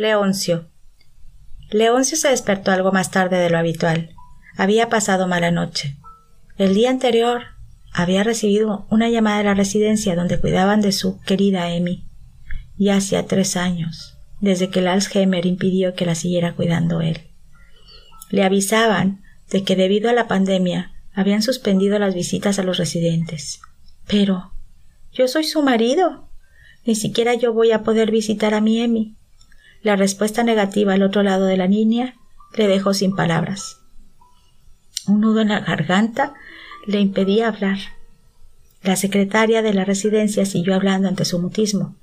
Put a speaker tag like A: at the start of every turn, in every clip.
A: Leoncio. Leoncio se despertó algo más tarde de lo habitual. Había pasado mala noche. El día anterior había recibido una llamada de la residencia donde cuidaban de su querida Emi. Y hacía tres años, desde que el Alzheimer impidió que la siguiera cuidando él. Le avisaban de que debido a la pandemia habían suspendido las visitas a los residentes. Pero yo soy su marido. Ni siquiera yo voy a poder visitar a mi Emi. La respuesta negativa al otro lado de la línea le dejó sin palabras. Un nudo en la garganta le impedía hablar. La secretaria de la residencia siguió hablando ante su mutismo.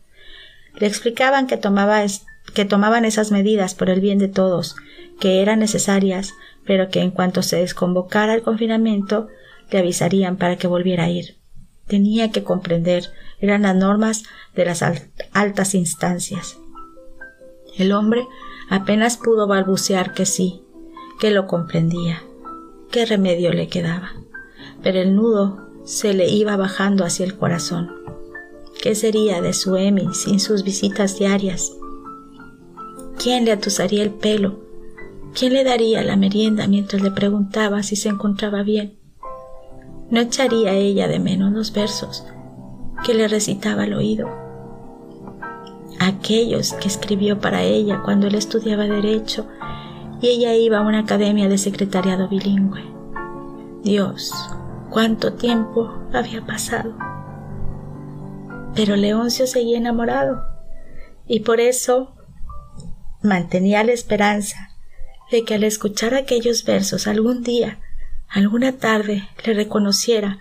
A: Le explicaban que, tomaba que tomaban esas medidas por el bien de todos, que eran necesarias, pero que en cuanto se desconvocara el confinamiento, le avisarían para que volviera a ir. Tenía que comprender, eran las normas de las altas instancias. El hombre apenas pudo balbucear que sí, que lo comprendía. ¿Qué remedio le quedaba? Pero el nudo se le iba bajando hacia el corazón. ¿Qué sería de su Emi sin sus visitas diarias? ¿Quién le atusaría el pelo? ¿Quién le daría la merienda mientras le preguntaba si se encontraba bien? No echaría ella de menos los versos que le recitaba al oído aquellos que escribió para ella cuando él estudiaba derecho y ella iba a una academia de secretariado bilingüe. Dios, cuánto tiempo había pasado. Pero Leoncio seguía enamorado y por eso mantenía la esperanza de que al escuchar aquellos versos algún día, alguna tarde, le reconociera,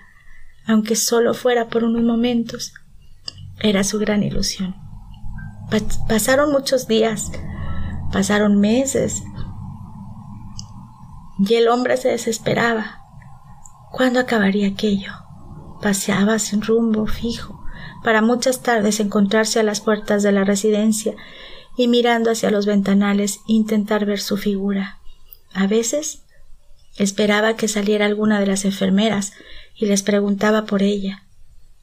A: aunque solo fuera por unos momentos. Era su gran ilusión. Pasaron muchos días, pasaron meses, y el hombre se desesperaba. ¿Cuándo acabaría aquello? Paseaba sin rumbo fijo, para muchas tardes encontrarse a las puertas de la residencia y mirando hacia los ventanales intentar ver su figura. A veces esperaba que saliera alguna de las enfermeras y les preguntaba por ella.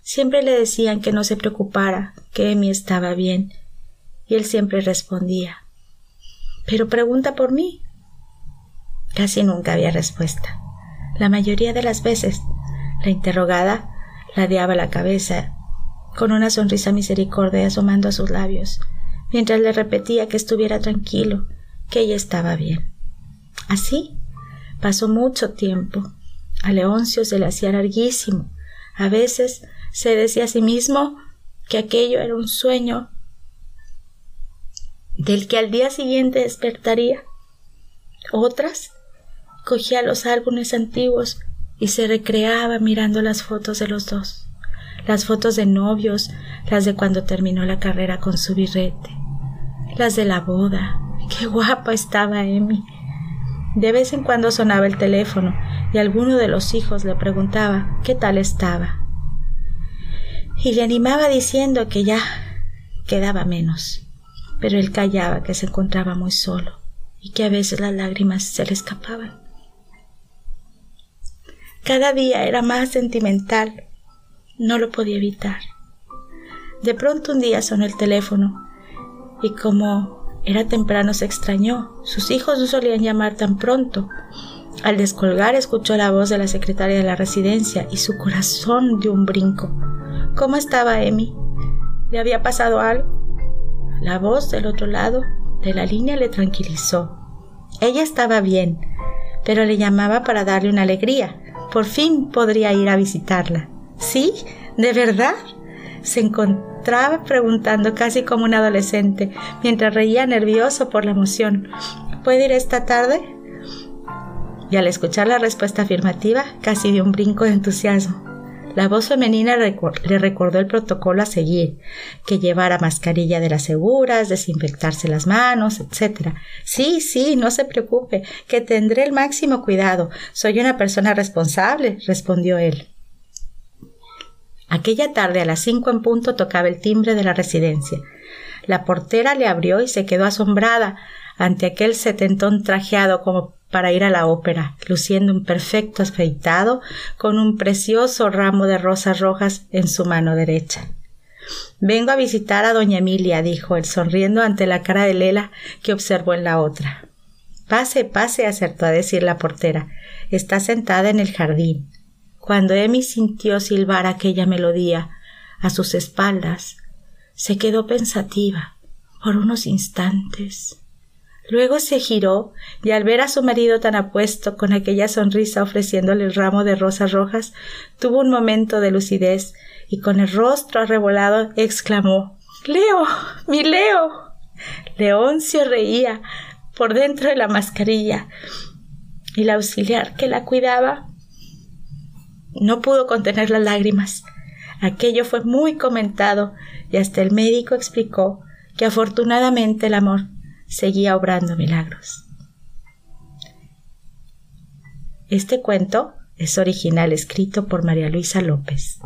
A: Siempre le decían que no se preocupara, que Emi estaba bien, y él siempre respondía Pero pregunta por mí. Casi nunca había respuesta. La mayoría de las veces la interrogada ladeaba la cabeza con una sonrisa misericordia asomando a sus labios, mientras le repetía que estuviera tranquilo, que ella estaba bien. Así pasó mucho tiempo. A Leoncio se le hacía larguísimo. A veces se decía a sí mismo que aquello era un sueño del que al día siguiente despertaría. Otras cogía los álbumes antiguos y se recreaba mirando las fotos de los dos, las fotos de novios, las de cuando terminó la carrera con su birrete, las de la boda. Qué guapa estaba Emi. De vez en cuando sonaba el teléfono y alguno de los hijos le preguntaba qué tal estaba. Y le animaba diciendo que ya quedaba menos pero él callaba que se encontraba muy solo y que a veces las lágrimas se le escapaban. Cada día era más sentimental. No lo podía evitar. De pronto un día sonó el teléfono y como era temprano se extrañó. Sus hijos no solían llamar tan pronto. Al descolgar escuchó la voz de la secretaria de la residencia y su corazón dio un brinco. ¿Cómo estaba Emi? ¿Le había pasado algo? La voz del otro lado de la línea le tranquilizó. Ella estaba bien, pero le llamaba para darle una alegría. Por fin podría ir a visitarla. ¿Sí? ¿De verdad? Se encontraba preguntando casi como un adolescente, mientras reía nervioso por la emoción. ¿Puede ir esta tarde? Y al escuchar la respuesta afirmativa, casi dio un brinco de entusiasmo. La voz femenina le recordó el protocolo a seguir, que llevara mascarilla de las seguras, desinfectarse las manos, etc. Sí, sí, no se preocupe, que tendré el máximo cuidado. Soy una persona responsable, respondió él. Aquella tarde a las cinco en punto tocaba el timbre de la residencia. La portera le abrió y se quedó asombrada ante aquel setentón trajeado como para ir a la ópera, luciendo un perfecto afeitado con un precioso ramo de rosas rojas en su mano derecha. Vengo a visitar a doña Emilia, dijo él, sonriendo ante la cara de Lela que observó en la otra. Pase, pase, acertó a decir la portera. Está sentada en el jardín. Cuando Emi sintió silbar aquella melodía a sus espaldas, se quedó pensativa por unos instantes. Luego se giró y al ver a su marido tan apuesto con aquella sonrisa ofreciéndole el ramo de rosas rojas, tuvo un momento de lucidez y con el rostro arrebolado exclamó Leo. mi Leo. Leoncio reía por dentro de la mascarilla y la auxiliar que la cuidaba no pudo contener las lágrimas. Aquello fue muy comentado y hasta el médico explicó que afortunadamente el amor seguía obrando milagros. Este cuento es original escrito por María Luisa López.